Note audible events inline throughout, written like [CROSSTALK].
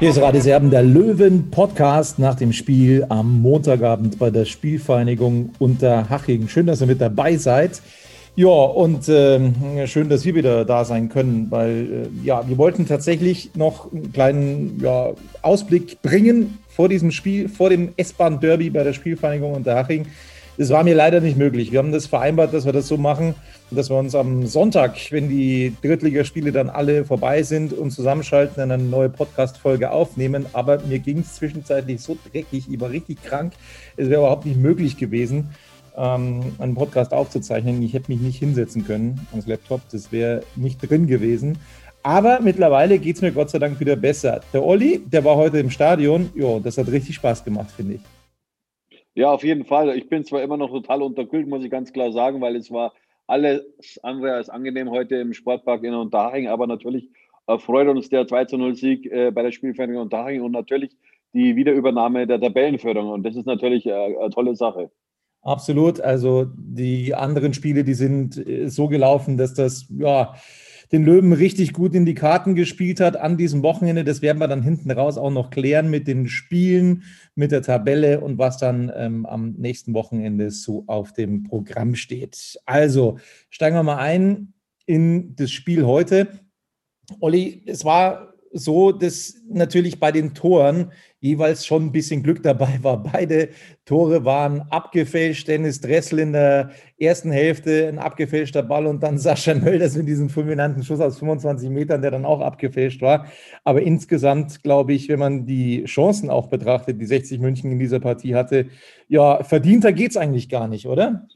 Hier ist Radio Serben, der Löwen-Podcast nach dem Spiel am Montagabend bei der Spielvereinigung Unterhaching. Schön, dass ihr mit dabei seid. Ja, und äh, schön, dass wir wieder da sein können, weil äh, ja, wir wollten tatsächlich noch einen kleinen ja, Ausblick bringen vor diesem Spiel, vor dem S-Bahn-Derby bei der Spielvereinigung Unterhaching. Das war mir leider nicht möglich. Wir haben das vereinbart, dass wir das so machen, dass wir uns am Sonntag, wenn die Drittligaspiele dann alle vorbei sind, und zusammenschalten und eine neue Podcast-Folge aufnehmen. Aber mir ging es zwischenzeitlich so dreckig, ich war richtig krank. Es wäre überhaupt nicht möglich gewesen, ähm, einen Podcast aufzuzeichnen. Ich hätte mich nicht hinsetzen können ans Laptop. Das wäre nicht drin gewesen. Aber mittlerweile geht es mir Gott sei Dank wieder besser. Der Olli, der war heute im Stadion. Ja, das hat richtig Spaß gemacht, finde ich. Ja, auf jeden Fall. Ich bin zwar immer noch total unterkühlt, muss ich ganz klar sagen, weil es war alles andere als angenehm heute im Sportpark in Unterhaching, aber natürlich äh, freut uns der 2 0 Sieg äh, bei der Spielvereinigung Unterhaching und natürlich die Wiederübernahme der Tabellenführung und das ist natürlich äh, eine tolle Sache. Absolut. Also die anderen Spiele, die sind so gelaufen, dass das ja den Löwen richtig gut in die Karten gespielt hat an diesem Wochenende. Das werden wir dann hinten raus auch noch klären mit den Spielen, mit der Tabelle und was dann ähm, am nächsten Wochenende so auf dem Programm steht. Also steigen wir mal ein in das Spiel heute. Olli, es war so, dass natürlich bei den Toren jeweils schon ein bisschen Glück dabei war. [LAUGHS] Beide Tore waren abgefälscht. Dennis Dressel in der ersten Hälfte ein abgefälschter Ball und dann Sascha Mölders mit diesem fulminanten Schuss aus 25 Metern, der dann auch abgefälscht war. Aber insgesamt glaube ich, wenn man die Chancen auch betrachtet, die 60 München in dieser Partie hatte, ja, verdienter geht es eigentlich gar nicht, oder?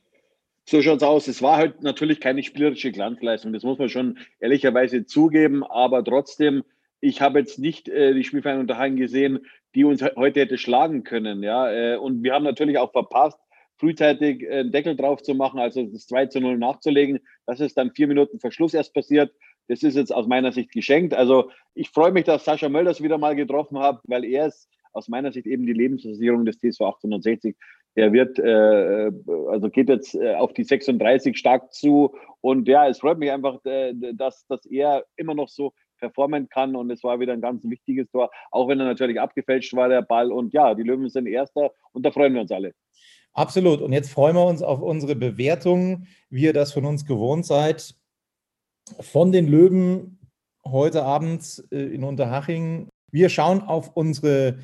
So schaut's aus. Es war halt natürlich keine spielerische Glanzleistung. Das muss man schon ehrlicherweise zugeben. Aber trotzdem, ich habe jetzt nicht äh, die Spielvereinigung daheim gesehen, die uns heute hätte schlagen können. Ja? Äh, und wir haben natürlich auch verpasst, frühzeitig einen Deckel drauf zu machen, also das 2 zu 0 nachzulegen. Das ist dann vier Minuten Verschluss erst passiert. Das ist jetzt aus meiner Sicht geschenkt. Also ich freue mich, dass Sascha Mölders wieder mal getroffen hat, weil er ist aus meiner Sicht eben die Lebensversicherung des TSV 1860. Der wird, äh, also geht jetzt äh, auf die 36 stark zu. Und ja, es freut mich einfach, äh, dass, dass er immer noch so performen kann. Und es war wieder ein ganz wichtiges Tor, auch wenn er natürlich abgefälscht war, der Ball. Und ja, die Löwen sind Erster und da freuen wir uns alle. Absolut. Und jetzt freuen wir uns auf unsere Bewertung, wie ihr das von uns gewohnt seid. Von den Löwen heute Abend äh, in Unterhaching. Wir schauen auf unsere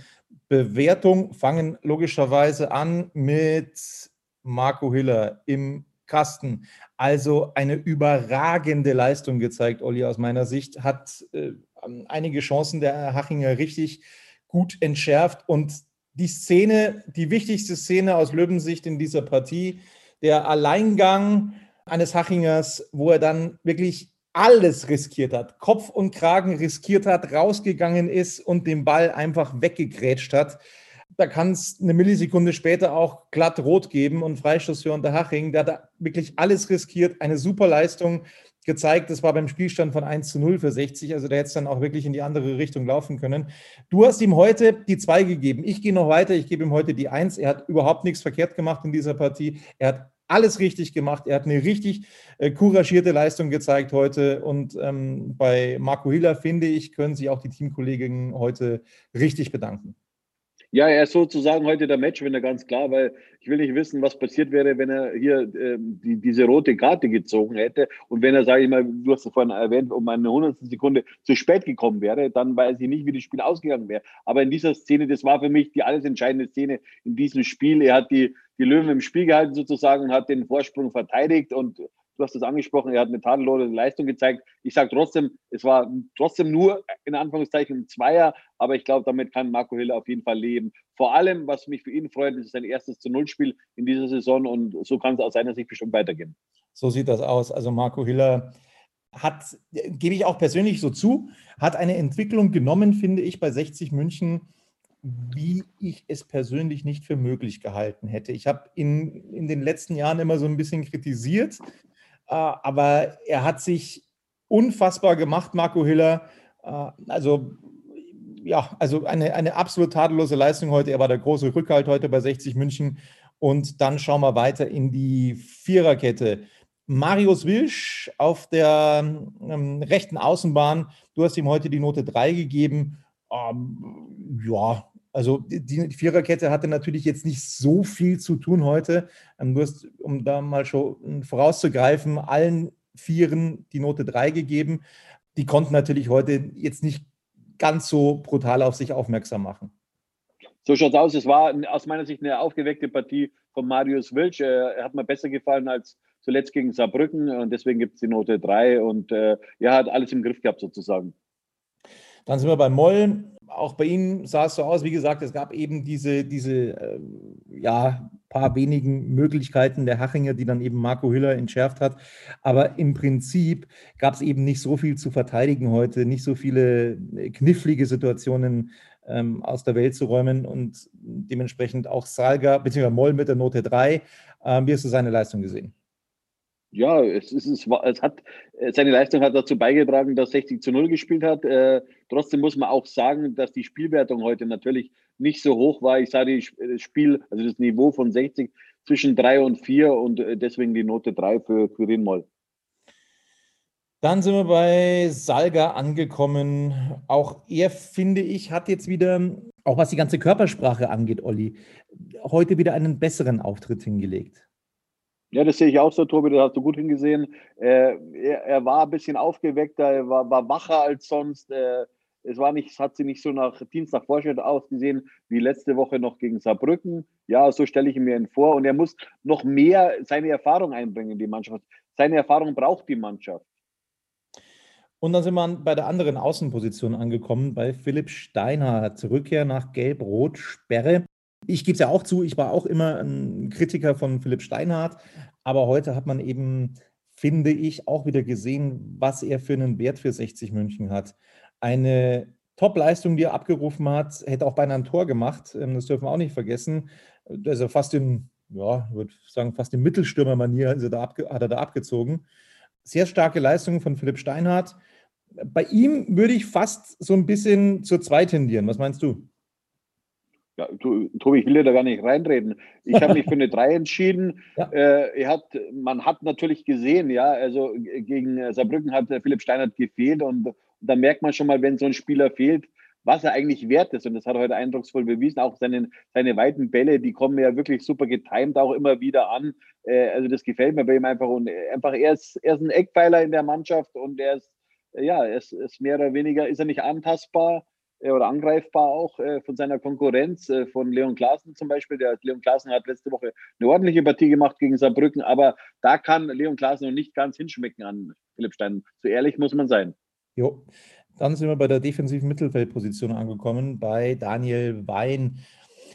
Bewertung, fangen logischerweise an mit Marco Hiller im Kasten. Also eine überragende Leistung gezeigt, Olli, aus meiner Sicht. Hat äh, einige Chancen der Hachinger richtig gut entschärft. Und die Szene, die wichtigste Szene aus Löwensicht in dieser Partie, der Alleingang eines Hachingers, wo er dann wirklich alles riskiert hat, Kopf und Kragen riskiert hat, rausgegangen ist und den Ball einfach weggegrätscht hat da kann es eine Millisekunde später auch glatt rot geben und Freistoß für Unterhaching. Der hat da wirklich alles riskiert, eine super Leistung gezeigt. Das war beim Spielstand von 1 zu 0 für 60. Also der hätte es dann auch wirklich in die andere Richtung laufen können. Du hast ihm heute die 2 gegeben. Ich gehe noch weiter. Ich gebe ihm heute die 1. Er hat überhaupt nichts verkehrt gemacht in dieser Partie. Er hat alles richtig gemacht. Er hat eine richtig äh, couragierte Leistung gezeigt heute. Und ähm, bei Marco Hiller, finde ich, können sich auch die Teamkollegen heute richtig bedanken. Ja, er ist sozusagen heute der Matchwinner, ganz klar, weil ich will nicht wissen, was passiert wäre, wenn er hier ähm, die, diese rote Karte gezogen hätte und wenn er, sage ich mal, du hast es vorhin erwähnt, um eine hundertstel Sekunde zu spät gekommen wäre, dann weiß ich nicht, wie das Spiel ausgegangen wäre. Aber in dieser Szene, das war für mich die alles entscheidende Szene in diesem Spiel. Er hat die, die Löwen im Spiel gehalten sozusagen und hat den Vorsprung verteidigt und du hast es angesprochen, er hat eine tadellose Leistung gezeigt. Ich sage trotzdem, es war trotzdem nur in Anführungszeichen ein Zweier, aber ich glaube, damit kann Marco Hiller auf jeden Fall leben. Vor allem, was mich für ihn freut, ist sein erstes zu Null-Spiel in dieser Saison und so kann es aus seiner Sicht bestimmt weitergehen. So sieht das aus. Also Marco Hiller hat, gebe ich auch persönlich so zu, hat eine Entwicklung genommen, finde ich, bei 60 München, wie ich es persönlich nicht für möglich gehalten hätte. Ich habe ihn in den letzten Jahren immer so ein bisschen kritisiert, aber er hat sich unfassbar gemacht, Marco Hiller. Äh, also ja, also eine, eine absolut tadellose Leistung heute. Er war der große Rückhalt heute bei 60 München. Und dann schauen wir weiter in die Viererkette. Marius Wilsch auf der ähm, rechten Außenbahn. Du hast ihm heute die Note 3 gegeben. Ähm, ja, also die, Viererkette hatte natürlich jetzt nicht so viel zu tun heute. Ähm, du hast, um da mal schon vorauszugreifen, allen Vieren die Note 3 gegeben. Die konnten natürlich heute jetzt nicht ganz so brutal auf sich aufmerksam machen. So schaut es aus. Es war aus meiner Sicht eine aufgeweckte Partie von Marius Wilsch. Er hat mir besser gefallen als zuletzt gegen Saarbrücken und deswegen gibt es die Note 3 und äh, er hat alles im Griff gehabt sozusagen. Dann sind wir bei Moll. Auch bei ihm sah es so aus, wie gesagt, es gab eben diese, diese äh, ja, paar wenigen Möglichkeiten der Hachinger, die dann eben Marco Hüller entschärft hat. Aber im Prinzip gab es eben nicht so viel zu verteidigen heute, nicht so viele äh, knifflige Situationen ähm, aus der Welt zu räumen und dementsprechend auch Salga bzw. Moll mit der Note 3. Ähm, wie hast du seine Leistung gesehen? Ja, es, ist, es, es hat, äh, seine Leistung hat dazu beigetragen, dass 60 zu 0 gespielt hat. Äh, trotzdem muss man auch sagen, dass die Spielwertung heute natürlich nicht so hoch war. Ich sage, das Spiel, also das Niveau von 60 zwischen 3 und 4 und äh, deswegen die Note 3 für Quirin Moll. Dann sind wir bei Salga angekommen. Auch er, finde ich, hat jetzt wieder, auch was die ganze Körpersprache angeht, Olli, heute wieder einen besseren Auftritt hingelegt. Ja, das sehe ich auch so, Tobi, das hast du gut hingesehen. Äh, er, er, war ein bisschen aufgeweckter, er war, war wacher als sonst. Äh, es war nicht, es hat sie nicht so nach Dienstag Vorschritt ausgesehen wie letzte Woche noch gegen Saarbrücken. Ja, so stelle ich mir ihn vor. Und er muss noch mehr seine Erfahrung einbringen in die Mannschaft. Seine Erfahrung braucht die Mannschaft. Und dann sind wir bei der anderen Außenposition angekommen, bei Philipp Steinhardt. Rückkehr nach Gelb-Rot-Sperre. Ich gebe es ja auch zu, ich war auch immer ein Kritiker von Philipp Steinhardt, aber heute hat man eben, finde ich, auch wieder gesehen, was er für einen Wert für 60 München hat. Eine Top-Leistung, die er abgerufen hat, hätte auch beinahe ein Tor gemacht, ähm, das dürfen wir auch nicht vergessen. Also fast in, ja, würde sagen, fast in Mittelstürmer-Manier hat er da abgezogen. Sehr starke Leistung von Philipp Steinhardt. Bei ihm würde ich fast so ein bisschen zur 2 tendieren. Was meinst du? Ja, du, Tobi, ich will dir da gar nicht reinreden. Ich habe mich für eine [LAUGHS] 3 entschieden. Ja. Äh, hat, man hat natürlich gesehen, ja, also gegen Saarbrücken hat Philipp Steinert gefehlt und, und da merkt man schon mal, wenn so ein Spieler fehlt, was er eigentlich wert ist. Und das hat er heute eindrucksvoll bewiesen. Auch seine, seine weiten Bälle, die kommen ja wirklich super getimt auch immer wieder an. Äh, also das gefällt mir bei ihm einfach. Und einfach, er ist, er ist ein Eckpfeiler in der Mannschaft und er ist, ja, er ist, ist mehr oder weniger, ist er nicht antastbar äh, oder angreifbar auch äh, von seiner Konkurrenz, äh, von Leon Klaassen zum Beispiel. Der Leon Klaassen hat letzte Woche eine ordentliche Partie gemacht gegen Saarbrücken, aber da kann Leon Klaassen noch nicht ganz hinschmecken an Philipp Stein. So ehrlich muss man sein. Jo. Dann sind wir bei der defensiven Mittelfeldposition angekommen, bei Daniel Wein.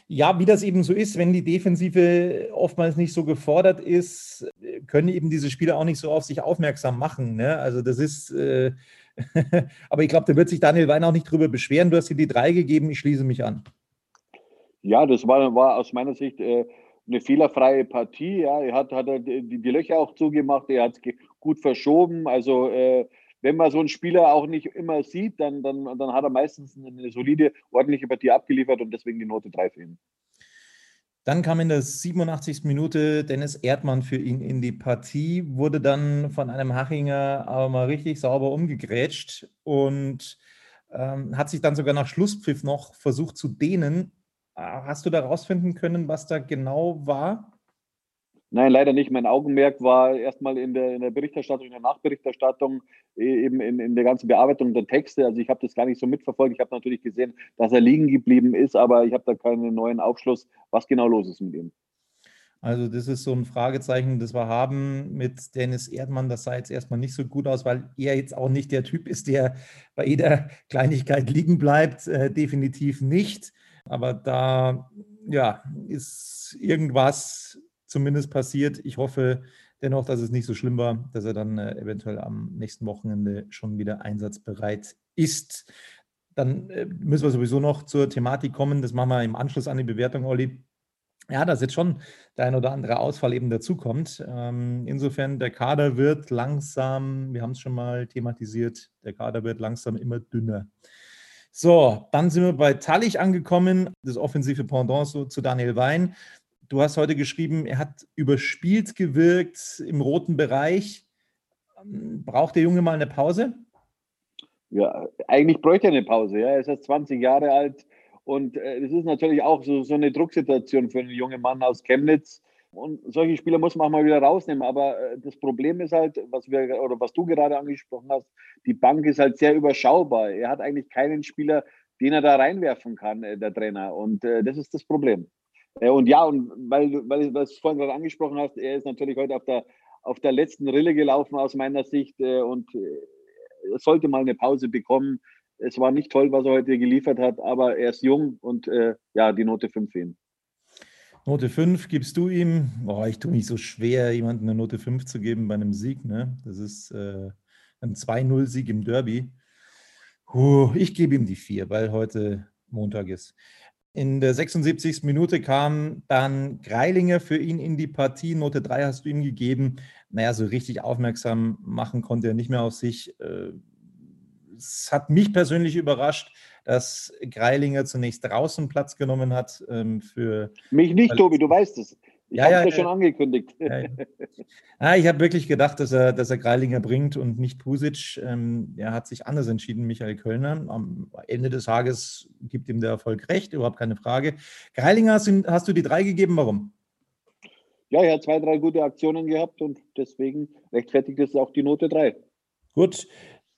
Ja, wie das eben so ist, wenn die Defensive oftmals nicht so gefordert ist, können eben diese Spieler auch nicht so auf sich aufmerksam machen. Ne? Also das ist, äh, [LAUGHS] Aber ich glaube, da wird sich Daniel Wein auch nicht drüber beschweren. Du hast dir die drei gegeben, ich schließe mich an. Ja, das war, war aus meiner Sicht äh, eine fehlerfreie Partie. Ja, er hat, hat er die, die Löcher auch zugemacht, er hat es gut verschoben. Also äh, wenn man so einen Spieler auch nicht immer sieht, dann, dann, dann hat er meistens eine solide, ordentliche Partie abgeliefert und deswegen die Note 3 für ihn. Dann kam in der 87. Minute Dennis Erdmann für ihn in die Partie, wurde dann von einem Hachinger aber mal richtig sauber umgegrätscht und ähm, hat sich dann sogar nach Schlusspfiff noch versucht zu dehnen. Ah, hast du da rausfinden können, was da genau war? Nein, leider nicht. Mein Augenmerk war erstmal in der, in der Berichterstattung, in der Nachberichterstattung, e, eben in, in der ganzen Bearbeitung der Texte. Also ich habe das gar nicht so mitverfolgt. Ich habe natürlich gesehen, dass er liegen geblieben ist, aber ich habe da keinen neuen Aufschluss, was genau los ist mit ihm. Also das ist so ein Fragezeichen, das wir haben mit Dennis Erdmann. Das sah jetzt erstmal nicht so gut aus, weil er jetzt auch nicht der Typ ist, der bei jeder Kleinigkeit liegen bleibt. Äh, definitiv nicht. Aber da ja, ist irgendwas zumindest passiert. Ich hoffe dennoch, dass es nicht so schlimm war, dass er dann äh, eventuell am nächsten Wochenende schon wieder einsatzbereit ist. Dann äh, müssen wir sowieso noch zur Thematik kommen. Das machen wir im Anschluss an die Bewertung, Olli ja, dass jetzt schon der ein oder andere Ausfall eben dazukommt. Ähm, insofern, der Kader wird langsam, wir haben es schon mal thematisiert, der Kader wird langsam immer dünner. So, dann sind wir bei Tallich angekommen, das offensive Pendant so, zu Daniel Wein. Du hast heute geschrieben, er hat überspielt gewirkt im roten Bereich. Ähm, braucht der Junge mal eine Pause? Ja, eigentlich bräuchte er eine Pause. Ja. Er ist jetzt 20 Jahre alt und äh, das ist natürlich auch so, so eine Drucksituation für einen jungen Mann aus Chemnitz. Und solche Spieler muss man auch mal wieder rausnehmen. Aber äh, das Problem ist halt, was wir oder was du gerade angesprochen hast, die Bank ist halt sehr überschaubar. Er hat eigentlich keinen Spieler, den er da reinwerfen kann, äh, der Trainer. Und äh, das ist das Problem. Äh, und ja, und weil, weil, du es vorhin gerade angesprochen hast, er ist natürlich heute auf der, auf der letzten Rille gelaufen aus meiner Sicht äh, und er sollte mal eine Pause bekommen es war nicht toll, was er heute geliefert hat, aber er ist jung und äh, ja, die Note 5 für ihn. Note 5 gibst du ihm. Oh, ich tue mich so schwer, jemandem eine Note 5 zu geben bei einem Sieg. Ne? Das ist äh, ein 2-0-Sieg im Derby. Puh, ich gebe ihm die 4, weil heute Montag ist. In der 76. Minute kam dann Greilinger für ihn in die Partie. Note 3 hast du ihm gegeben. Naja, so richtig aufmerksam machen konnte er nicht mehr auf sich. Äh, es hat mich persönlich überrascht, dass Greilinger zunächst draußen Platz genommen hat. Ähm, für mich nicht, Tobi, du weißt es. Ich ja, habe es ja, ja schon angekündigt. Ja, ja. Ah, ich habe wirklich gedacht, dass er, dass er Greilinger bringt und nicht Pusic. Ähm, er hat sich anders entschieden, Michael Kölner. Am Ende des Tages gibt ihm der Erfolg recht, überhaupt keine Frage. Greilinger hast du, hast du die drei gegeben, warum? Ja, er hat zwei, drei gute Aktionen gehabt und deswegen rechtfertigt es auch die Note drei. Gut,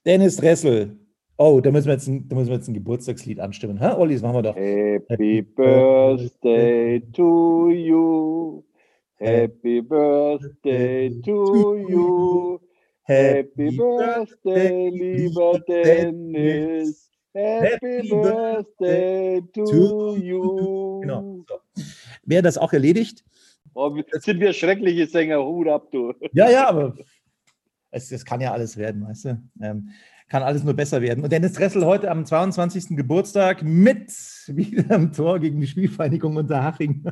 Dennis Dressel. Oh, da müssen wir jetzt ein, da müssen wir jetzt ein Geburtstagslied anstimmen. Ha, Olli, das machen wir doch. Happy Birthday to you. Happy Birthday to you. Happy Birthday, lieber Dennis. Happy Birthday to you. Genau. So. Wäre das auch erledigt? Oh, sind wir schreckliche Sänger, Hut ab, du. Ja, ja, aber es, es kann ja alles werden, weißt du? Ähm, kann alles nur besser werden. Und Dennis Dressel heute am 22. Geburtstag mit wieder am Tor gegen die Spielvereinigung Unterhaching.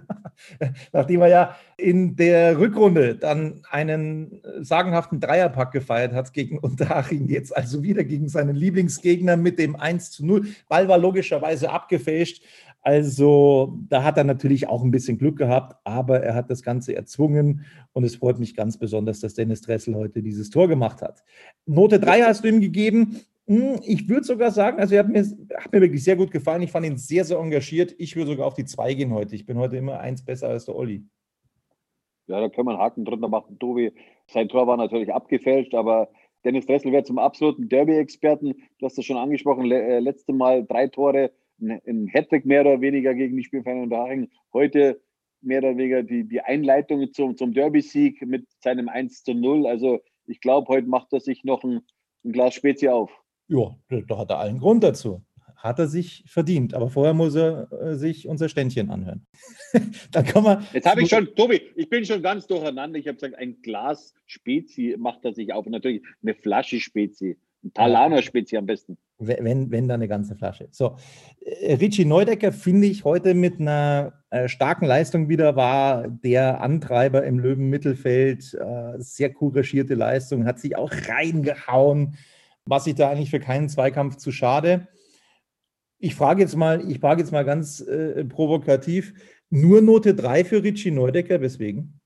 [LAUGHS] Nachdem er ja in der Rückrunde dann einen sagenhaften Dreierpack gefeiert hat gegen Unterhaching, jetzt also wieder gegen seinen Lieblingsgegner mit dem 1 zu 0. Ball war logischerweise abgefälscht. Also da hat er natürlich auch ein bisschen Glück gehabt, aber er hat das Ganze erzwungen und es freut mich ganz besonders, dass Dennis Dressel heute dieses Tor gemacht hat. Note 3 hast du ihm gegeben. Hm, ich würde sogar sagen, also er hat mir, hat mir wirklich sehr gut gefallen. Ich fand ihn sehr, sehr engagiert. Ich würde sogar auf die 2 gehen heute. Ich bin heute immer eins besser als der Olli. Ja, da können wir einen Haken drunter machen. Tobi, sein Tor war natürlich abgefälscht, aber Dennis Dressel wird zum absoluten Derby-Experten. Du hast das schon angesprochen, le äh, letzte Mal drei Tore ein Hattrick mehr oder weniger gegen die Spielvereinigung Unterhaching. Heute mehr oder weniger die, die Einleitung zum, zum Derby-Sieg mit seinem 1 zu 0. Also ich glaube, heute macht er sich noch ein, ein Glas Spezi auf. Ja, da hat er allen Grund dazu. Hat er sich verdient. Aber vorher muss er äh, sich unser Ständchen anhören. [LAUGHS] Dann kann man. Jetzt habe ich schon, Tobi, ich bin schon ganz durcheinander. Ich habe gesagt, ein Glas Spezi macht er sich auf. Und natürlich eine Flasche Spezi. Ein Talaner Spezi am besten. Wenn, wenn dann eine ganze Flasche. So, äh, Richie Neudecker finde ich heute mit einer äh, starken Leistung wieder war der Antreiber im Löwenmittelfeld. Äh, sehr couragierte Leistung, hat sich auch reingehauen. Was ich da eigentlich für keinen Zweikampf zu schade. Ich frage jetzt mal, ich frage jetzt mal ganz äh, provokativ: Nur Note 3 für Richie Neudecker, weswegen?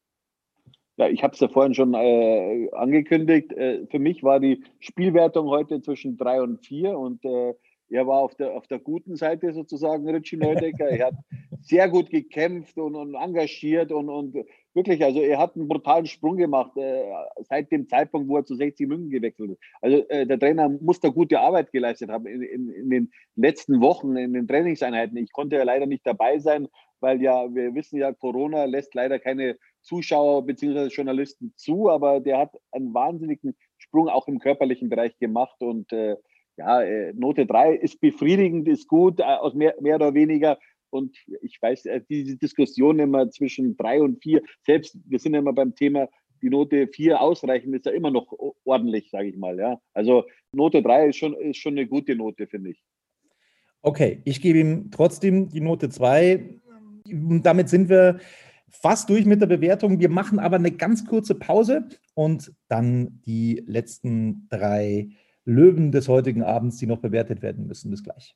Ja, ich habe es ja vorhin schon äh, angekündigt. Äh, für mich war die Spielwertung heute zwischen drei und vier und äh, er war auf der, auf der guten Seite sozusagen, Richie Neudecker. er hat sehr gut gekämpft und, und engagiert und, und wirklich, also er hat einen brutalen Sprung gemacht äh, seit dem Zeitpunkt, wo er zu 60 München gewechselt ist. Also äh, der Trainer muss da gute Arbeit geleistet haben in, in, in den letzten Wochen, in den Trainingseinheiten. Ich konnte ja leider nicht dabei sein, weil ja, wir wissen ja, Corona lässt leider keine Zuschauer bzw. Journalisten zu, aber der hat einen wahnsinnigen Sprung auch im körperlichen Bereich gemacht und äh, ja, äh, Note 3 ist befriedigend, ist gut, äh, aus mehr, mehr oder weniger. Und ich weiß, äh, diese Diskussion immer zwischen 3 und 4, selbst wir sind immer beim Thema, die Note 4 ausreichend, ist ja immer noch ordentlich, sage ich mal. Ja. Also Note 3 ist schon, ist schon eine gute Note, finde ich. Okay, ich gebe ihm trotzdem die Note 2. Damit sind wir fast durch mit der Bewertung. Wir machen aber eine ganz kurze Pause und dann die letzten drei Löwen des heutigen Abends, die noch bewertet werden müssen. Bis gleich.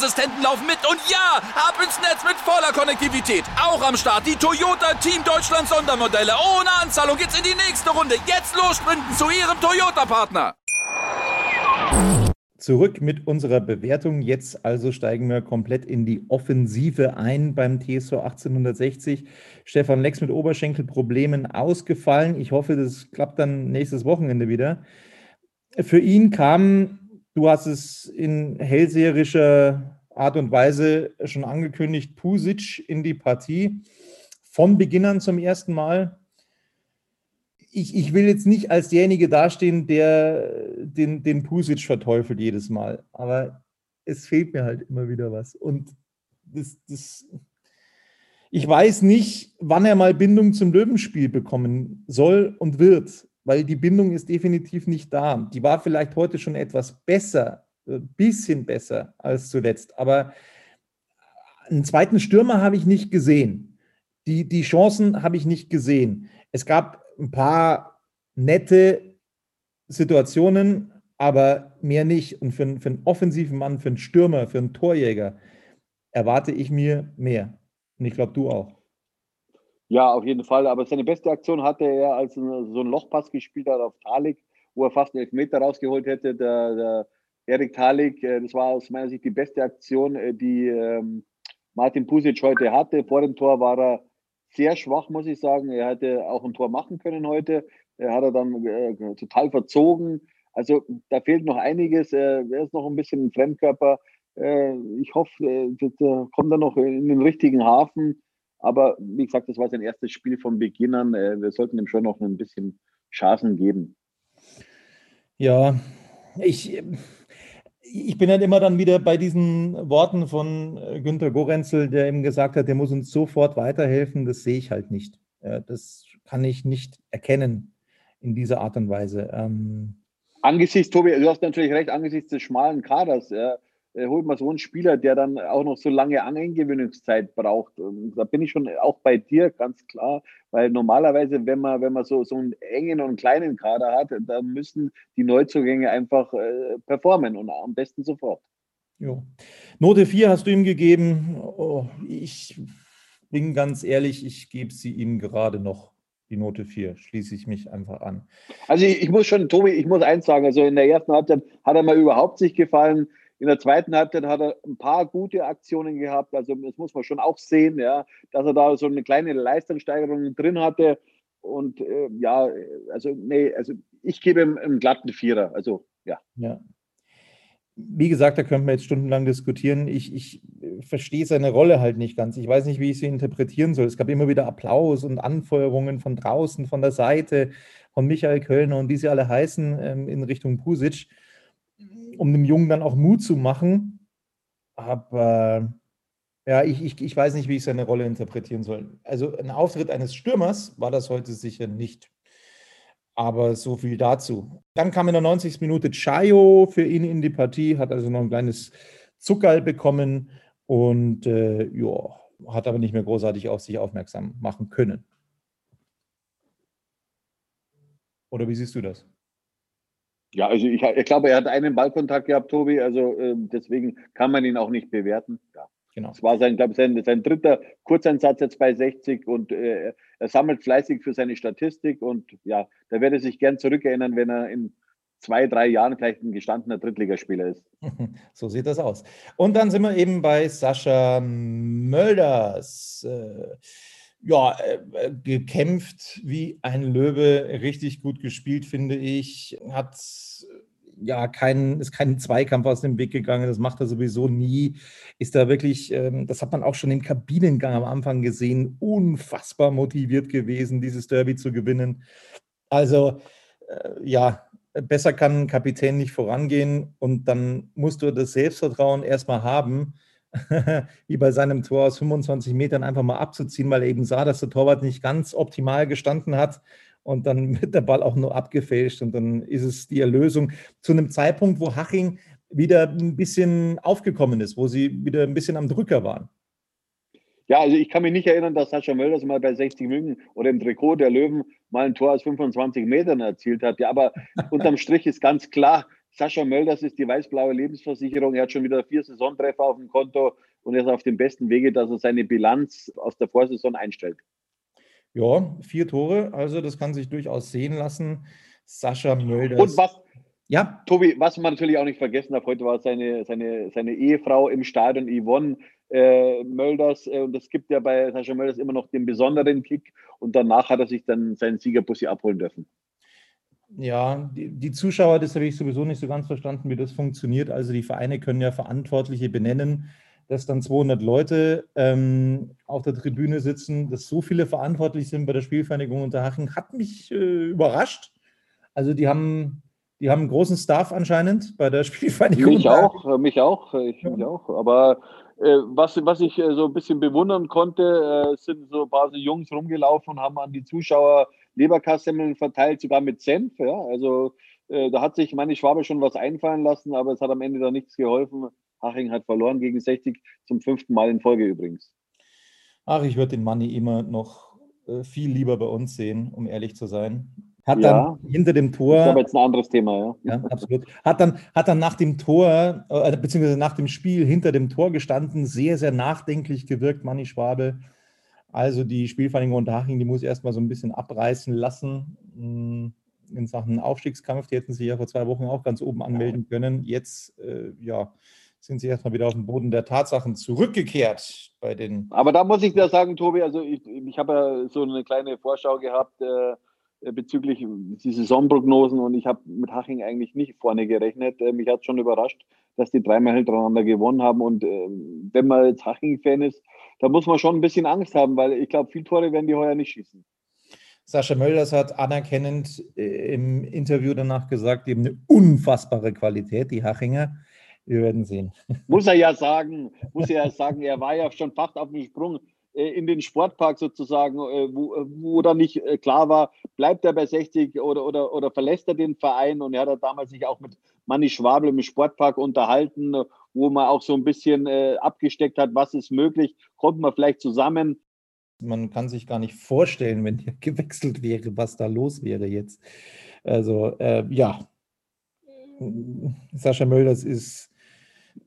laufen mit. Und ja, ab ins Netz mit voller Konnektivität. Auch am Start die Toyota Team Deutschland Sondermodelle. Ohne Anzahlung geht's in die nächste Runde. Jetzt los sprinten zu Ihrem Toyota-Partner. Zurück mit unserer Bewertung. Jetzt also steigen wir komplett in die Offensive ein beim TSV 1860. Stefan Lex mit Oberschenkelproblemen ausgefallen. Ich hoffe, das klappt dann nächstes Wochenende wieder. Für ihn kam, du hast es in hellseherischer Art und Weise schon angekündigt, Pusic in die Partie. Von Beginn an zum ersten Mal ich, ich will jetzt nicht als derjenige dastehen, der den, den Pusic verteufelt jedes Mal, aber es fehlt mir halt immer wieder was. Und das, das, ich weiß nicht, wann er mal Bindung zum Löwenspiel bekommen soll und wird, weil die Bindung ist definitiv nicht da. Die war vielleicht heute schon etwas besser, ein bisschen besser als zuletzt, aber einen zweiten Stürmer habe ich nicht gesehen. Die, die Chancen habe ich nicht gesehen. Es gab ein paar nette Situationen, aber mehr nicht. Und für, für einen offensiven Mann, für einen Stürmer, für einen Torjäger erwarte ich mir mehr. Und ich glaube, du auch. Ja, auf jeden Fall. Aber seine beste Aktion hatte er, als so einen Lochpass gespielt hat auf Talik, wo er fast einen Elfmeter rausgeholt hätte. Der, der Erik Talik, äh, das war aus meiner Sicht die beste Aktion, äh, die ähm, Martin Pusic heute hatte. Vor dem Tor war er sehr schwach, muss ich sagen. Er hätte auch ein Tor machen können heute. Er hat er dann äh, total verzogen. Also da fehlt noch einiges. Er ist noch ein bisschen ein Fremdkörper. Ich hoffe, äh, kommt er noch in den richtigen Hafen. Aber wie gesagt, das war sein erstes Spiel von Beginn an. Äh, wir sollten ihm schon noch ein bisschen Chancen geben. Ja, ich ich bin halt immer dann wieder bei diesen Worten von äh, Günter Gorenzel, der eben gesagt hat, der muss uns sofort weiterhelfen. Das sehe ich halt nicht. Das kann ich nicht erkennen in dieser Art und Weise. Ähm angesichts, Tobi, du hast natürlich recht, angesichts des schmalen Kaders, ja, holt man so einen Spieler, der dann auch noch so lange Eingewöhnungszeit braucht. Und da bin ich schon auch bei dir, ganz klar, weil normalerweise, wenn man, wenn man so, so einen engen und kleinen Kader hat, dann müssen die Neuzugänge einfach äh, performen und am besten sofort. Jo. Note 4 hast du ihm gegeben. Oh, ich bin ganz ehrlich, ich gebe sie ihm gerade noch die Note 4. Schließe ich mich einfach an. Also ich, ich, muss schon, Tobi, ich muss eins sagen, also in der ersten Halbzeit hat er mir überhaupt nicht gefallen. In der zweiten Halbzeit hat er ein paar gute Aktionen gehabt. Also das muss man schon auch sehen, ja, dass er da so eine kleine Leistungssteigerung drin hatte. Und äh, ja, also nee, also ich gebe ihm einen glatten Vierer. Also, ja. Ja. Wie gesagt, da könnten wir jetzt stundenlang diskutieren. Ich, ich verstehe seine Rolle halt nicht ganz. Ich weiß nicht, wie ich sie interpretieren soll. Es gab immer wieder Applaus und Anfeuerungen von draußen, von der Seite, von Michael Kölner und wie sie alle heißen, ähm, in Richtung Pusic, um dem Jungen dann auch Mut zu machen. Aber ja, ich, ich, ich weiß nicht, wie ich seine Rolle interpretieren soll. Also ein Auftritt eines Stürmers war das heute sicher nicht. Aber so viel dazu. Dann kam in der 90. Minute Chayo für ihn in die Partie, hat also noch ein kleines Zuckerl bekommen und äh, ja, hat aber nicht mehr großartig auf sich aufmerksam machen können. Oder wie siehst du das? Ja, also ich, ich glaube, er hat einen Ballkontakt gehabt, Tobi, also äh, deswegen kann man ihn auch nicht bewerten. Ja. Genau. Es war sein, glaube ich, sein, sein dritter Kurzeinsatz jetzt bei 60 und äh, er sammelt fleißig für seine Statistik und ja, da werde er sich gern zurückerinnern, wenn er in zwei, drei Jahren vielleicht ein gestandener Drittligaspieler ist. [LAUGHS] So sieht das aus. Und dann sind wir eben bei Sascha Mölders. Äh, ja, äh, gekämpft wie ein Löwe, richtig gut gespielt, finde ich. Hat ja kein, ist kein Zweikampf aus dem Weg gegangen, das macht er sowieso nie. Ist da wirklich, ähm, das hat man auch schon im Kabinengang am Anfang gesehen, unfassbar motiviert gewesen, dieses Derby zu gewinnen. Also, äh, ja, besser kann ein Kapitän nicht vorangehen und dann musst du das Selbstvertrauen erstmal haben, [LAUGHS] wie bei seinem Tor aus 25 Metern einfach mal abzuziehen, weil er eben sah, dass der Torwart nicht ganz optimal gestanden hat und dann [LAUGHS] wird der Ball auch nur abgefälscht und dann ist es die Erlösung zu einem Zeitpunkt, wo Haching wieder ein bisschen aufgekommen ist, wo sie wieder ein bisschen am Drücker waren. Ja, also ich kann mich nicht erinnern, dass Sascha Mölders mal bei 60 München oder im Trikot der Löwen mal ein Tor aus 25 Metern erzielt hat. Ja, aber [LAUGHS] unterm Strich ist ganz klar, Sascha Mölders ist die weiß-blaue Lebensversicherung. Er hat schon wieder vier Saisontreffer auf dem Konto und er ist auf dem besten Wege, dass er seine Bilanz aus der Vorsaison einstellt. Ja, vier Tore, also das kann sich durchaus sehen lassen. Sascha Mölders. Und was, ja? Tobi, was man natürlich auch nicht vergessen darf, heute war seine, seine, seine Ehefrau im Stadion, Yvonne äh, Mölders. Äh, und das gibt ja bei Sascha Mölders immer noch den besonderen Kick. Und danach hat er sich dann seinen Siegerbussi abholen dürfen. Ja, die, die, Zuschauer, das habe ich sowieso nicht so ganz verstanden, wie das funktioniert. Also die Vereine können ja Verantwortliche benennen dass dann 200 Leute ähm, auf der Tribüne sitzen, dass so viele verantwortlich sind bei der Spielvereinigung Unterhaching, hat mich äh, überrascht. Also die haben, die haben einen großen Staff anscheinend bei der [LAUGHS] Spielvereinigung. Mich auch, äh, mich auch, äh, ich mich auch. Aber äh, was, was ich äh, so ein bisschen bewundern konnte, äh, sind so ein paar so Jungs rumgelaufen und haben an die Zuschauer Leberkassemmeln verteilt, sogar mit Senf. Ja? Also da hat sich meine Schwabe schon was einfallen lassen, aber es hat am Ende da nichts geholfen. Haching hat verloren gegen 60, zum fünften Mal in Folge übrigens. Ach, ich würde den Manni immer noch äh, viel lieber bei uns sehen, um ehrlich zu sein. Hat ja, dann hinter dem Tor. Das ist aber jetzt ein anderes Thema, ja. Ja, absolut. Hat dann, hat dann nach dem Tor, äh, beziehungsweise nach dem Spiel hinter dem Tor gestanden, sehr, sehr nachdenklich gewirkt, Manni Schwabe. Also die Spielvereinigung Unterhaching, die muss erstmal so ein bisschen abreißen lassen hm, in Sachen Aufstiegskampf. Die hätten sich ja vor zwei Wochen auch ganz oben anmelden können. Jetzt, äh, ja, sind sie erstmal wieder auf den Boden der Tatsachen zurückgekehrt bei den. Aber da muss ich dir sagen, Tobi, also ich, ich habe ja so eine kleine Vorschau gehabt äh, bezüglich die Saisonprognosen und ich habe mit Haching eigentlich nicht vorne gerechnet. Äh, mich hat schon überrascht, dass die dreimal hintereinander gewonnen haben und äh, wenn man jetzt Haching-Fan ist, da muss man schon ein bisschen Angst haben, weil ich glaube, viele Tore werden die heuer nicht schießen. Sascha Mölders hat anerkennend äh, im Interview danach gesagt, die haben eine unfassbare Qualität, die Hachinger. Wir werden sehen. Muss er ja sagen, muss er ja sagen, er war ja schon fast auf dem Sprung in den Sportpark sozusagen, äh, wo, wo dann nicht äh, klar war, bleibt er bei 60 oder, oder, oder verlässt er den Verein. Und er hat damals sich auch mit Manni Schwabel im Sportpark unterhalten, wo man auch so ein bisschen abgesteckt hat, was ist möglich, kommt man vielleicht zusammen. Man kann sich gar nicht vorstellen, wenn er [LAUGHS] gewechselt wäre, was da los wäre jetzt. Also äh, ja, Sascha Mölders ist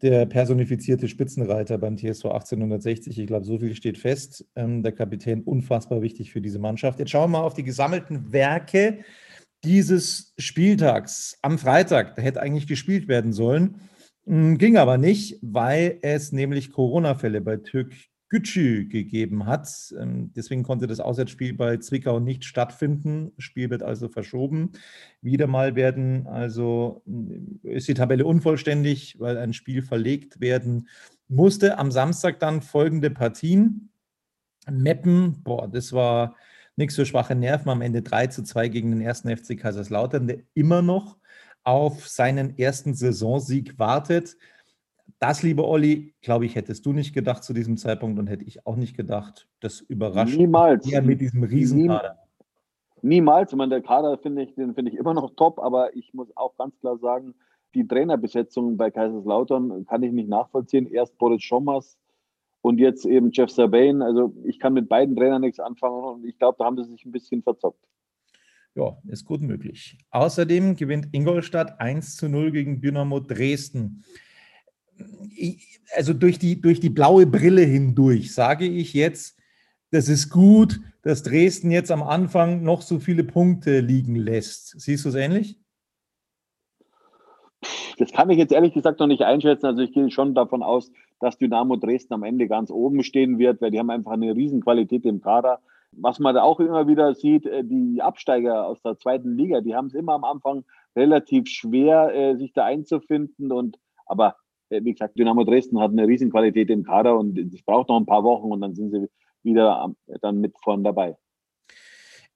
der personifizierte Spitzenreiter beim TSV 1860. Ich glaube, so viel steht fest. Ähm, der Kapitän unfassbar wichtig für diese Mannschaft. Jetzt schauen wir mal auf die gesammelten Werke dieses Spieltags am Freitag. Da hätte eigentlich gespielt werden sollen. Hm, ging aber nicht, weil es nämlich Corona-Fälle bei Türk Gütschü gegeben hat. Ähm, deswegen konnte das Auswärtsspiel bei Zwickau nicht stattfinden. Spiel wird also verschoben. Wieder mal werden also äh, ist die Tabelle unvollständig, weil ein Spiel verlegt werden musste. Am Samstag dann folgende Partien. Meppen, boah, das war nichts für schwache Nerven. Am Ende 3 zu 2 gegen den ersten FC Kaiserslautern, der immer noch auf seinen ersten Saisonsieg wartet. Das, liebe Olli, glaube ich, hättest du nicht gedacht zu diesem Zeitpunkt und hätte ich auch nicht gedacht. Das überrascht Niemals. Ja, mit diesem Riesenkader. Niemals. Ich meine, der Kader finde ich, den finde ich immer noch top, aber ich muss auch ganz klar sagen, die Trainerbesetzung bei Kaiserslautern kann ich nicht nachvollziehen. Erst Boris Schommers und jetzt eben Jeff Sabane. Also ich kann mit beiden Trainern nichts anfangen und ich glaube, da haben sie sich ein bisschen verzockt. Ja, ist gut möglich. Außerdem gewinnt Ingolstadt 1 zu 0 gegen Dynamo Dresden. Also durch die, durch die blaue Brille hindurch sage ich jetzt, das ist gut, dass Dresden jetzt am Anfang noch so viele Punkte liegen lässt. Siehst du es ähnlich? Das kann ich jetzt ehrlich gesagt noch nicht einschätzen. Also ich gehe schon davon aus, dass Dynamo Dresden am Ende ganz oben stehen wird, weil die haben einfach eine Riesenqualität im Kader. Was man da auch immer wieder sieht, äh, die Absteiger aus der zweiten Liga, die haben es immer am Anfang relativ schwer, äh, sich da einzufinden. Und aber wie gesagt, Dynamo Dresden hat eine Riesenqualität im Kader und es braucht noch ein paar Wochen und dann sind sie wieder dann mit vorn dabei.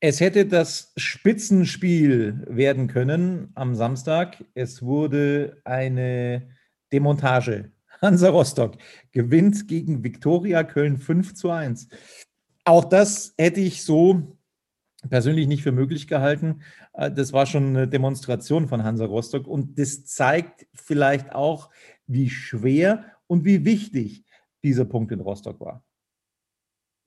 Es hätte das Spitzenspiel werden können am Samstag. Es wurde eine Demontage. [LAUGHS] Hansa Rostock gewinnt gegen Viktoria Köln 5 zu 1. Auch das hätte ich so persönlich nicht für möglich gehalten. Äh, das war schon eine Demonstration von Hansa Rostock und das zeigt vielleicht auch, wie schwer und wie wichtig dieser Punkt in Rostock war.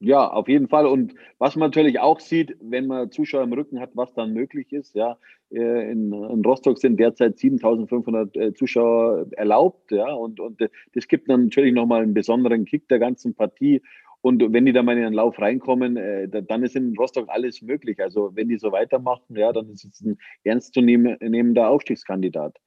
Ja, auf jeden Fall. Und was man natürlich auch sieht, wenn man Zuschauer im Rücken hat, was dann möglich ist. Ja, äh, in, in Rostock sind derzeit 7.500 äh, Zuschauer erlaubt. Ja, und, und das gibt dann natürlich nochmal einen besonderen Kick der ganzen Partie. Und wenn die da mal in den Lauf reinkommen, äh, dann ist in Rostock alles möglich. Also wenn die so weitermachen, ja, dann ist es ein ernstzunehmender Aufstiegskandidat.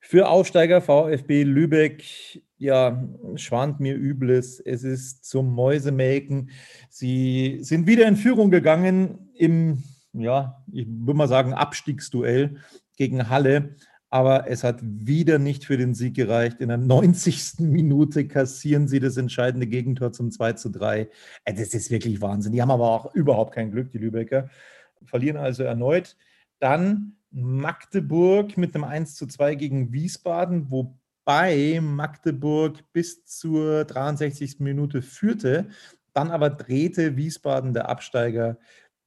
Für Aufsteiger VfB Lübeck, ja, schwant mir Übles. Es ist zum Mäusemelken. Sie sind wieder in Führung gegangen im, ja, ich würde mal sagen, Abstiegsduell gegen Halle aber es hat wieder nicht für den Sieg gereicht. In der 90. Minute kassieren sie das entscheidende Gegentor zum 2 zu 3. Äh, das ist wirklich Wahnsinn. Die haben aber auch überhaupt kein Glück, die Lübecker. Verlieren also erneut. Dann Magdeburg mit einem 1 zu 2 gegen Wiesbaden, wobei Magdeburg bis zur 63. Minute führte. Dann aber drehte Wiesbaden, der Absteiger,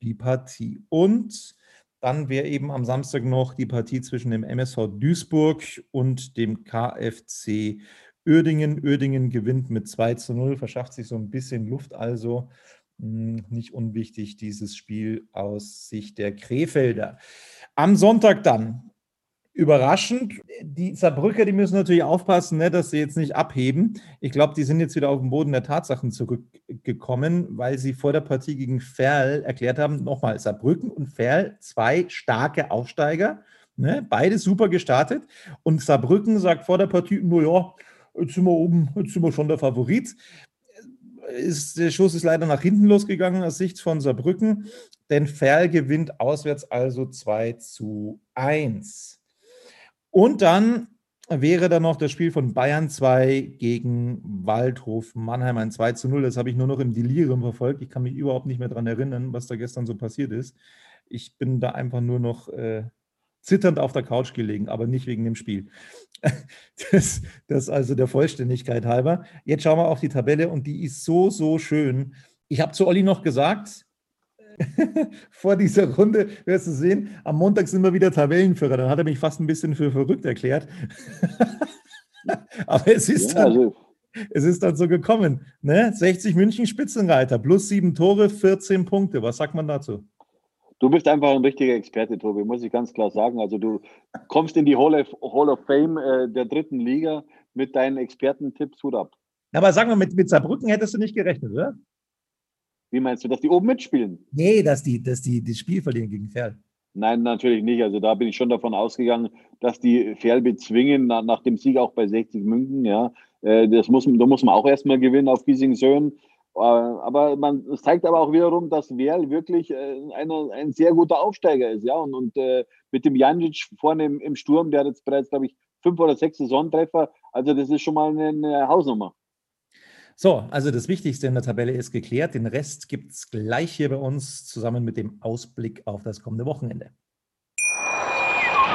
die Partie. Und dann wäre eben am Samstag noch die Partie zwischen dem MSV Duisburg und dem KFC Uerdingen. Uerdingen gewinnt mit 2 zu 0, verschafft sich so ein bisschen Luft, also hm, nicht unwichtig dieses Spiel aus Sicht der Krefelder. Am Sonntag dann überraschend. Die Saarbrücker, die müssen natürlich aufpassen, ne, dass sie jetzt nicht abheben. Ich glaube, die sind jetzt wieder auf den Boden der Tatsachen zurückgekommen, weil sie vor der Partie gegen Ferl erklärt haben, nochmal, Saarbrücken und Ferl, zwei starke Aufsteiger, ne, beide super gestartet. Und Saarbrücken sagt vor der Partie, naja, jetzt sind wir oben, jetzt sind wir schon der Favorit. Ist, der Schuss ist leider nach hinten losgegangen aus Sicht von Saarbrücken, denn Ferl gewinnt auswärts also 2 zu 1. Und dann wäre da noch das Spiel von Bayern 2 gegen Waldhof Mannheim ein 2 zu 0. Das habe ich nur noch im Delirium verfolgt. Ich kann mich überhaupt nicht mehr daran erinnern, was da gestern so passiert ist. Ich bin da einfach nur noch äh, zitternd auf der Couch gelegen, aber nicht wegen dem Spiel. [LAUGHS] Das, das also der Vollständigkeit halber. Jetzt schauen wir auf die Tabelle und die ist so, so schön. Ich habe zu Olli noch gesagt, [LAUGHS] vor dieser Runde wirst du sehen, am Montag sind wir wieder Tabellenführer. Dann hat er mich fast ein bisschen für verrückt erklärt. [LAUGHS] Aber es ist, dann, also es ist dann so gekommen. Ne? 60 München Spitzenreiter, plus sieben Tore, 14 Punkte. Was sagt man dazu? Du bist einfach ein richtiger Experte, Tobi, muss ich ganz klar sagen. Also du kommst in die Hall of, Hall of Fame äh, der dritten Liga mit deinen Expertentipps. Hut ab. Aber sagen wir, mit, mit Saarbrücken hättest du nicht gerechnet, oder? Wie meinst du, dass die oben mitspielen? Nee, dass die, dass die das Spiel verlieren gegen Ferl. Nein, natürlich nicht. Also da bin ich schon davon ausgegangen, dass die Ferl bezwingen, nach, nach dem Sieg auch bei 60 München. Ja, äh, das muss, da muss man auch erstmal gewinnen auf Giesingsöhn. Äh, aber man, es zeigt aber auch wiederum, dass Werl wirklich äh, eine, ein sehr guter Aufsteiger ist. Ja, und, und äh, mit dem Janic vorne im, im, Sturm, der hat jetzt bereits, glaube ich, fünf oder sechs Saisontreffer. Also das ist schon mal eine, eine Hausnummer. So, also das Wichtigste in der Tabelle ist geklärt. Den Rest gibt es gleich hier bei uns zusammen mit dem Ausblick auf das kommende Wochenende.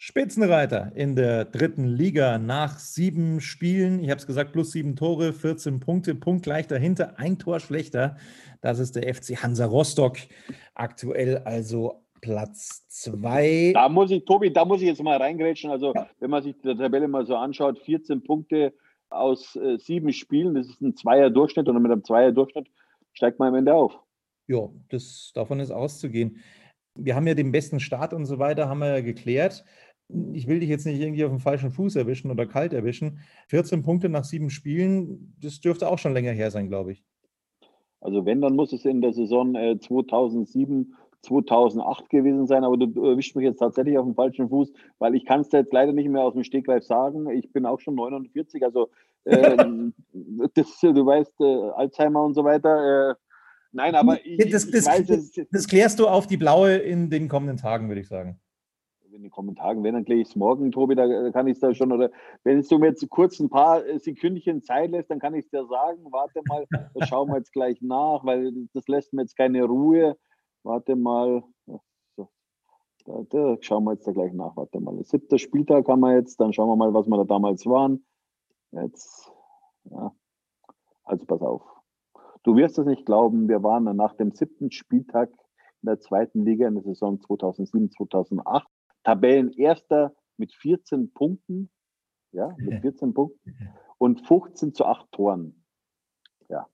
Spitzenreiter in der dritten Liga nach sieben Spielen. Ich habe es gesagt, plus sieben Tore, 14 Punkte, Punkt gleich dahinter, ein Tor schlechter. Das ist der FC Hansa Rostock. Aktuell also Platz zwei. Da muss ich, Tobi, da muss ich jetzt mal reingrätschen. Also, wenn man sich die Tabelle mal so anschaut, 14 Punkte aus äh, sieben Spielen, das ist ein Zweier-Durchschnitt und mit einem Zweier-Durchschnitt steigt man am Ende auf. Ja, das, davon ist auszugehen wir haben ja den besten Start und so weiter, haben wir ja geklärt. Ich will dich jetzt nicht irgendwie auf dem falschen Fuß erwischen oder kalt erwischen. 14 Punkte nach sieben Spielen, das dürfte auch schon länger her sein, glaube ich. Also wenn, dann muss es in der Saison äh, 2007, 2008 gewesen sein, aber du erwischst mich jetzt tatsächlich auf dem falschen Fuß, weil ich kann es jetzt leider nicht mehr aus dem Stegreif sagen. Ich bin auch schon 49, also äh, [LAUGHS] das, du weißt, äh, Alzheimer und so weiter, äh, Nein, aber ich, das, das, ich weiß, das, das klärst du auf die blaue in den kommenden Tagen, würde ich sagen. In den kommenden Tagen, wenn, dann kläre ich es morgen, Tobi, da kann ich es da schon, oder wenn du mir jetzt kurz ein paar Sekündchen Zeit lässt, dann kann ich es dir sagen, warte mal, da schauen wir jetzt gleich nach, weil das lässt mir jetzt keine Ruhe. Warte mal, da, da schauen wir jetzt da gleich nach, warte mal. Siebter Spieltag haben wir jetzt, dann schauen wir mal, was wir da damals waren. Jetzt, ja, also pass auf. Du wirst es nicht glauben, wir waren nach dem siebten Spieltag in der zweiten Liga in der Saison 2007, 2008 Tabellenerster mit 14 Punkten, ja, mit 14 Punkten und 15 zu 8 Toren. Ja.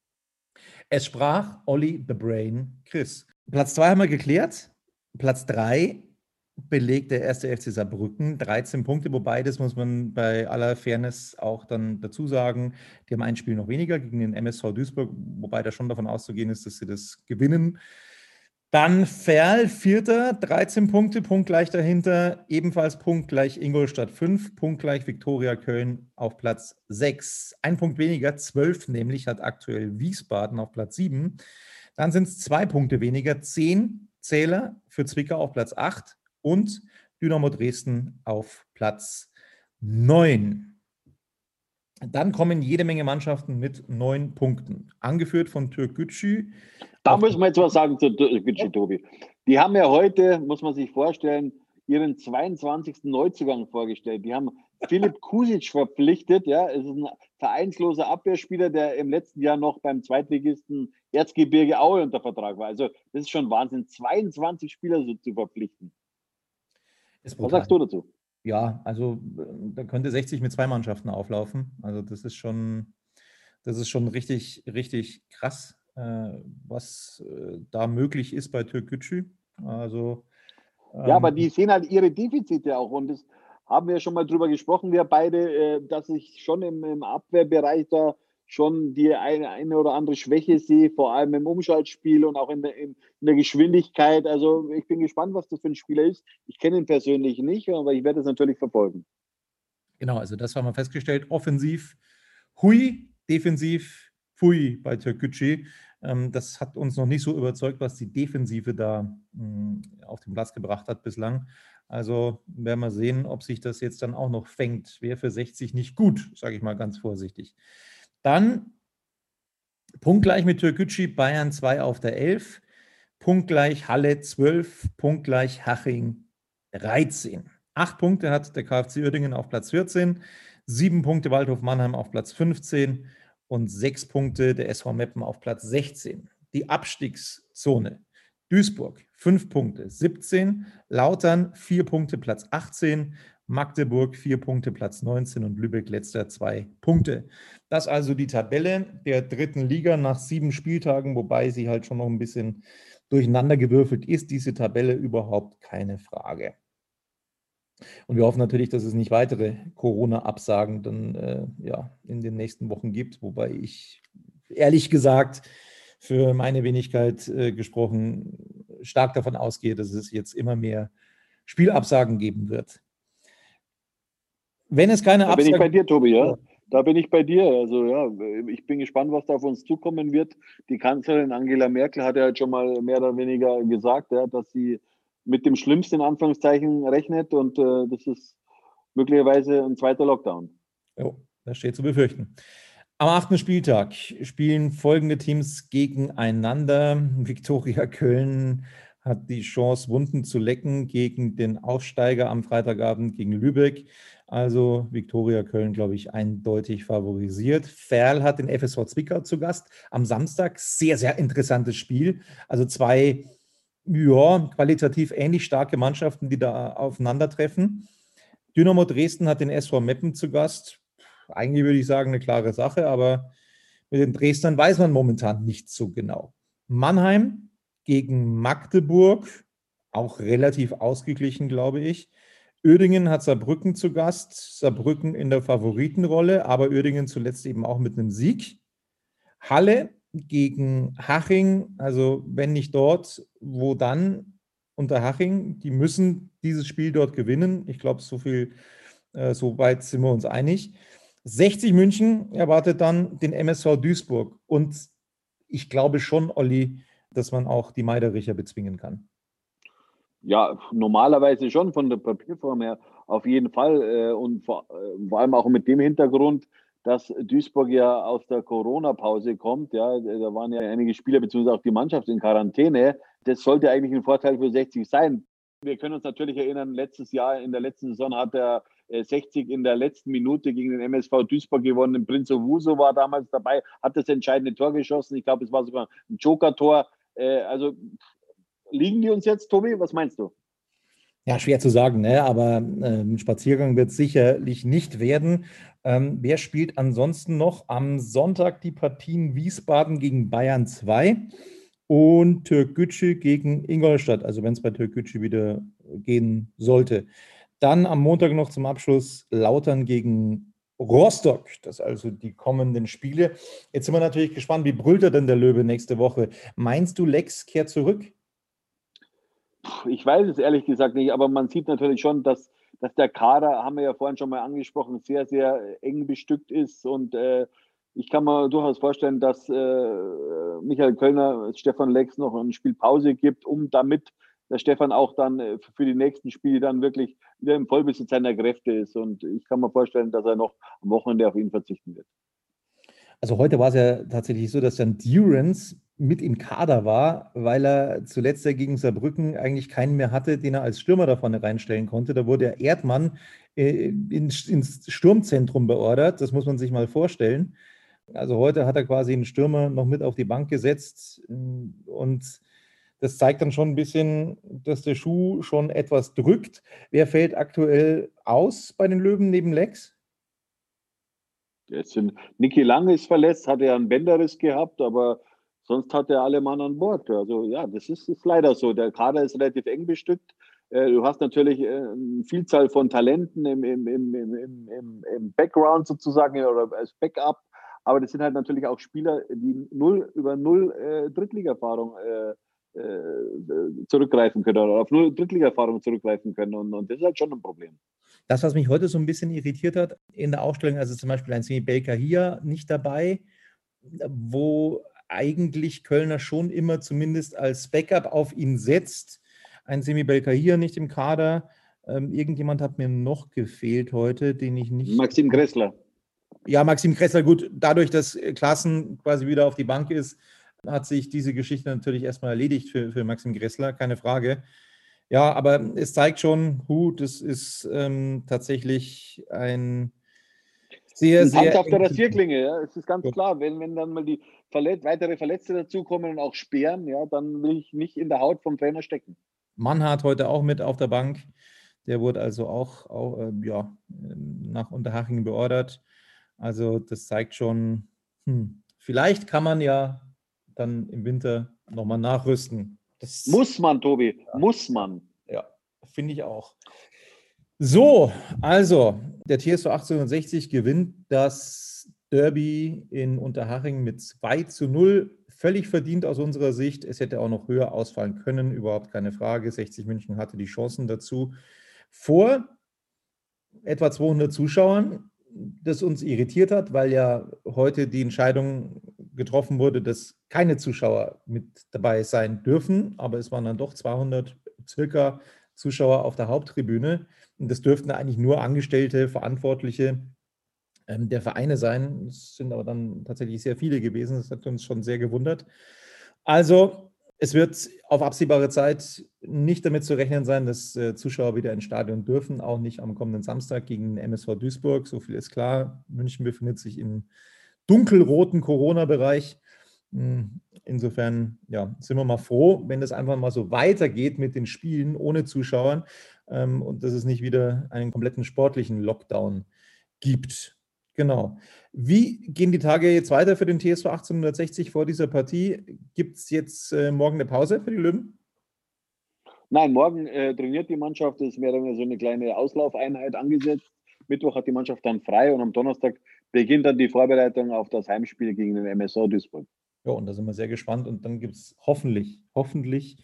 Es sprach Olli the Brain Chris. Platz 2 haben wir geklärt. Platz 3 belegt der erste FC Saarbrücken 13 Punkte, wobei das muss man bei aller Fairness auch dann dazu sagen, die haben ein Spiel noch weniger gegen den MSV Duisburg, wobei da schon davon auszugehen ist, dass sie das gewinnen. Dann Ferl, Vierter, 13 Punkte, punktgleich dahinter, ebenfalls punktgleich Ingolstadt 5, punktgleich Viktoria Köln auf Platz 6. Ein Punkt weniger, 12 nämlich, hat aktuell Wiesbaden auf Platz 7. Dann sind es zwei Punkte weniger, 10 Zähler für Zwickau auf Platz 8 und Dynamo Dresden auf Platz 9. Dann kommen jede Menge Mannschaften mit neun Punkten, angeführt von Türk Gütschü. Da müssen wir jetzt was sagen zu Gütschü, Tobi. Die haben ja heute, muss man sich vorstellen, ihren 22. Neuzugang vorgestellt. Die haben Philipp Kusic verpflichtet. Ja, es ist ein vereinsloser Abwehrspieler, der im letzten Jahr noch beim Zweitligisten Erzgebirge Aue unter Vertrag war. Also das ist schon Wahnsinn, 22 Spieler so zu verpflichten. Was sagst du dazu? Ja, also da könnte 60 mit zwei Mannschaften auflaufen. Also das ist schon, das ist schon richtig, richtig krass, äh, was äh, da möglich ist bei Türkgücü. Also ähm, ja, aber ähm, die sehen halt ihre Defizite auch und das haben wir schon mal drüber gesprochen, wir beide, äh, dass ich schon im, im Abwehrbereich da schon die eine, eine oder andere Schwäche sehe, vor allem im Umschaltspiel und auch in der, in, in der Geschwindigkeit. Also ich bin gespannt, was das für ein Spieler ist. Ich kenne ihn persönlich nicht, aber ich werde es natürlich verfolgen. Genau, also das haben wir festgestellt. Offensiv hui, defensiv fui bei Türkgücü. Ähm, das hat uns noch nicht so überzeugt, was die Defensive da hm, auf den Platz gebracht hat bislang. Also werden wir sehen, ob sich das jetzt dann auch noch fängt. Wäre für 60 nicht gut, sage ich mal ganz vorsichtig. Dann punktgleich mit Türkgücü, Bayern 2 auf der 11. Punktgleich Halle 12, punktgleich Haching 13. Acht Punkte hat der KfC Uerdingen auf Platz 14, sieben Punkte Waldhof Mannheim auf Platz 15 und sechs Punkte der SV Meppen auf Platz 16. Die Abstiegszone. Duisburg fünf Punkte, 17, Lautern vier Punkte, Platz 18 Magdeburg vier Punkte, Platz 19 und Lübeck letzter zwei Punkte. Das also die Tabelle der dritten Liga nach sieben Spieltagen, wobei sie halt schon noch ein bisschen durcheinander gewürfelt ist, diese Tabelle überhaupt keine Frage. Und wir hoffen natürlich, dass es nicht weitere Corona-Absagen dann äh, ja, in den nächsten Wochen gibt, wobei ich ehrlich gesagt für meine Wenigkeit äh, gesprochen stark davon ausgehe, dass es jetzt immer mehr Spielabsagen geben wird. Wenn es keine Absage. Da bin ich bei dir, Tobi, ja. Da bin ich bei dir. Also ja, ich bin gespannt, was da auf uns zukommen wird. Die Kanzlerin Angela Merkel hat ja schon mal mehr oder weniger gesagt, ja, dass sie mit dem Schlimmsten in Anführungszeichen rechnet und äh, das ist möglicherweise ein zweiter Lockdown. Jo, das steht zu befürchten. Am achten Spieltag spielen folgende Teams gegeneinander. Viktoria Köln hat die Chance, Wunden zu lecken gegen den Aufsteiger am Freitagabend gegen Lübeck. Also Viktoria Köln, glaube ich, eindeutig favorisiert. Ferl hat den FSV Zwickau zu Gast am Samstag. Sehr, sehr interessantes Spiel. Also zwei ja, qualitativ ähnlich starke Mannschaften, die da aufeinandertreffen. Dynamo Dresden hat den SV Meppen zu Gast. Eigentlich würde ich sagen, eine klare Sache, aber mit den Dresdnern weiß man momentan nicht so genau. Mannheim gegen Magdeburg, auch relativ ausgeglichen, glaube ich. Uerdingen hat Saarbrücken zu Gast, Saarbrücken in der Favoritenrolle, aber Uerdingen zuletzt eben auch mit einem Sieg. Halle gegen Haching, also wenn nicht dort, wo dann unter Haching? Die müssen dieses Spiel dort gewinnen. Ich glaube, so viel, äh, so weit sind wir uns einig. 60 München erwartet dann den MSV Duisburg. Und ich glaube schon, Olli, dass man auch die Meidericher bezwingen kann. Ja, normalerweise schon von der Papierform her auf jeden Fall. Äh, und äh, vor allem auch mit dem Hintergrund, dass Duisburg ja aus der Corona-Pause kommt. Ja, da waren ja einige Spieler bzw. auch die Mannschaft in Quarantäne. Das sollte eigentlich ein Vorteil für 60 sein. Wir können uns natürlich erinnern, letztes Jahr, in der letzten Saison hat er 60 in der letzten Minute gegen den MSV Duisburg gewonnen. Prinz Owuso war damals dabei, hat das entscheidende Tor geschossen. Ich glaube, es war sogar ein Joker-Tor. Äh, also liegen die uns jetzt, Tobi? Was meinst du? Ja, schwer zu sagen, ne? aber ähm, Spaziergang wird es sicherlich nicht werden. Ähm, wer spielt ansonsten noch am Sonntag die Partien Wiesbaden gegen Bayern 2 und Türkgücü gegen Ingolstadt, also wenn es bei Türkgücü wieder gehen sollte. Dann am Montag noch zum Abschluss Lautern gegen Rostock, das also die kommenden Spiele. Jetzt sind wir natürlich gespannt, wie brüllt er denn der Löwe nächste Woche? Meinst du, Lex kehrt zurück? Ich weiß es ehrlich gesagt nicht, aber man sieht natürlich schon, dass, dass der Kader, haben wir ja vorhin schon mal angesprochen, sehr, sehr eng bestückt ist und äh, ich kann mir durchaus vorstellen, dass äh, Michael Kölner Stefan Lex noch ein Spiel Pause gibt, um damit der Stefan auch dann äh, für die nächsten Spiele dann wirklich wieder im Vollbesitz seiner Kräfte ist. Und ich kann mir vorstellen, dass er noch am Wochenende auf ihn verzichten wird. Also heute war es ja tatsächlich so, dass dann Durance mit im Kader war, weil er zuletzt ja gegen Saarbrücken eigentlich keinen mehr hatte, den er als Stürmer da vorne reinstellen konnte. Da wurde Erdmann äh, ins, ins Sturmzentrum beordert. Das muss man sich mal vorstellen. Also heute hat er quasi einen Stürmer noch mit auf die Bank gesetzt und das zeigt dann schon ein bisschen, dass der Schuh schon etwas drückt. Wer fällt aktuell aus bei den Löwen neben Lex? Niki Lang ist verletzt, hat er einen Bänderriss gehabt, aber sonst hat er alle Mann an Bord. Also ja, das ist, ist leider so. Der Kader ist relativ eng bestückt. Äh, du hast natürlich äh, eine Vielzahl von Talenten im, im, im, im, im Background sozusagen oder als Backup. Aber das sind halt natürlich auch Spieler, die null über null äh, Drittliga-Erfahrung äh, äh, zurückgreifen können oder auf null Drittliga-Erfahrung zurückgreifen können. Und, und, das ist halt schon ein Problem. Das, was mich heute so ein bisschen irritiert hat in der Aufstellung, also zum Beispiel ein Semi Baker hier nicht dabei, wo eigentlich Kölner schon immer zumindest als Backup auf ihn setzt. Ein Semi hier nicht im Kader. Ähm, irgendjemand hat mir noch gefehlt heute, den ich nicht. Maxim Gressler. Ja, Maxim Gressler, gut, dadurch, dass Klassen quasi wieder auf die Bank ist, hat sich diese Geschichte natürlich erstmal erledigt für, für Maxim Gressler, keine Frage. Ja, aber es zeigt schon, hu, das ist ähm, tatsächlich ein sehr, sehr. auf der Rasierklinge, ja. Es ist ganz klar, wenn, wenn dann mal die Verlet weitere Verletzte dazukommen und auch sperren, ja, dann will ich nicht in der Haut vom Trainer stecken. Mannhardt heute auch mit auf der Bank. Der wurde also auch, auch äh, ja, nach Unterhaching beordert. Also das zeigt schon, hm, vielleicht kann man ja dann im Winter nochmal nachrüsten. Das muss man, Tobi, ja. muss man. Ja, finde ich auch. So, also der TSV 1860 gewinnt das Derby in Unterhaching mit 2 zu 0. Völlig verdient aus unserer Sicht. Es hätte auch noch höher ausfallen können, überhaupt keine Frage. 60 München hatte die Chancen dazu. Vor etwa 200 Zuschauern, das uns irritiert hat, weil ja heute die Entscheidung getroffen wurde, dass keine Zuschauer mit dabei sein dürfen. Aber es waren dann doch 200 circa Zuschauer auf der Haupttribüne. Und das dürften eigentlich nur Angestellte, Verantwortliche ähm, der Vereine sein. Es sind aber dann tatsächlich sehr viele gewesen. Das hat uns schon sehr gewundert. Also, es wird auf absehbare Zeit nicht damit zu rechnen sein, dass äh, Zuschauer wieder ins Stadion dürfen, auch nicht am kommenden Samstag gegen MSV Duisburg. So viel ist klar. München befindet sich im dunkelroten Corona-Bereich. Insofern ja, sind wir mal froh, wenn das einfach mal so weitergeht mit den Spielen ohne Zuschauern ähm, und dass es nicht wieder einen kompletten sportlichen Lockdown gibt. Genau. Wie gehen die Tage jetzt weiter für den TSV 1860 vor dieser Partie? Gibt es jetzt äh, morgen eine Pause für die Löwen? Nein, morgen äh, trainiert die Mannschaft. Es wäre so eine kleine Auslaufeinheit angesetzt. Mittwoch hat die Mannschaft dann frei und am Donnerstag beginnt dann die Vorbereitung auf das Heimspiel gegen den MSO Duisburg. Ja, und da sind wir sehr gespannt. Und dann gibt es hoffentlich, hoffentlich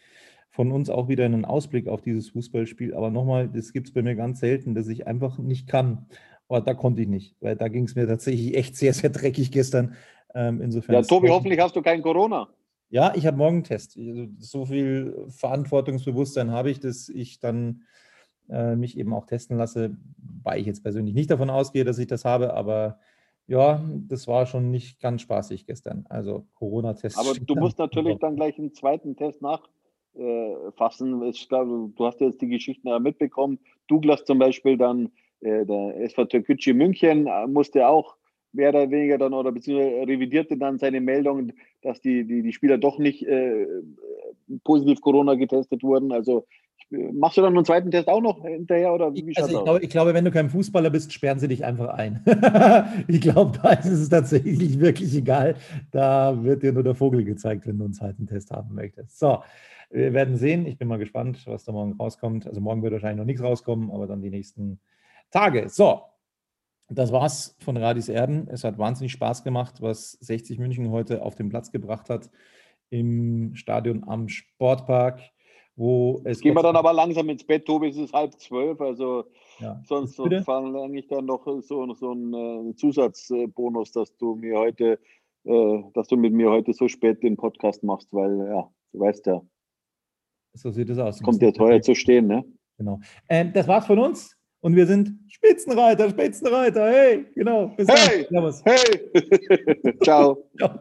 von uns auch wieder einen Ausblick auf dieses Fußballspiel. Aber nochmal, das gibt es bei mir ganz selten, dass ich einfach nicht kann. Aber da konnte ich nicht, weil da ging es mir tatsächlich echt sehr, sehr dreckig gestern. Ähm, insofern ja, Tobi, hoffentlich hast du kein Corona. Ja, ich habe morgen einen Test. Also, so viel Verantwortungsbewusstsein habe ich, dass ich dann äh, mich eben auch testen lasse, weil ich jetzt persönlich nicht davon ausgehe, dass ich das habe, aber ja, das war schon nicht ganz spaßig gestern. Also Corona-Test. Aber du musst natürlich dann gleich einen zweiten Test nachfassen. Ich glaube, du hast jetzt die Geschichten ja mitbekommen. Douglas zum Beispiel dann, äh, der SV Türkgücü München äh, musste auch mehr oder weniger dann oder beziehungsweise revidierte dann seine Meldung, dass die, die, die Spieler doch nicht äh, positiv Corona getestet wurden. Also machst du dann einen zweiten Test auch noch hinterher oder wie also ich, glaube, ich glaube, wenn du kein Fußballer bist, sperren sie dich einfach ein. [LAUGHS] ich glaube, da ist es tatsächlich wirklich egal. Da wird dir nur der Vogel gezeigt, wenn du einen zweiten Test haben möchtest. So, wir werden sehen. Ich bin mal gespannt, was da morgen rauskommt. Also morgen wird wahrscheinlich noch nichts rauskommen, aber dann die nächsten Tage. So, das war's von Radis Erden. Es hat wahnsinnig Spaß gemacht, was 60 München heute auf den Platz gebracht hat im Stadion am Sportpark, wo es. Gehen wir dann aber langsam ins Bett, Tobi, es ist halb zwölf, also ja. sonst so verlange ich dann noch so, so einen äh, Zusatzbonus, dass du mir heute, äh, dass du mit mir heute so spät den Podcast machst, weil ja, du weißt ja. So sieht es aus. Kommt dir teuer zu stehen, ne? Genau. Ähm, das war's von uns. Und wir sind Spitzenreiter, Spitzenreiter. Hey, genau. Bis hey, dann. hey. [LAUGHS] Ciao. Ciao.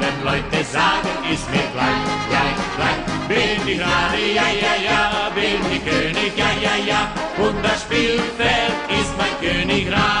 Leute sagen, ist mir gleich, gleich, gleich. Bin ich gerade, ja, ja, ja, bin ich König, ja, ja, ja, und das Spielfeld ist mein Königreich.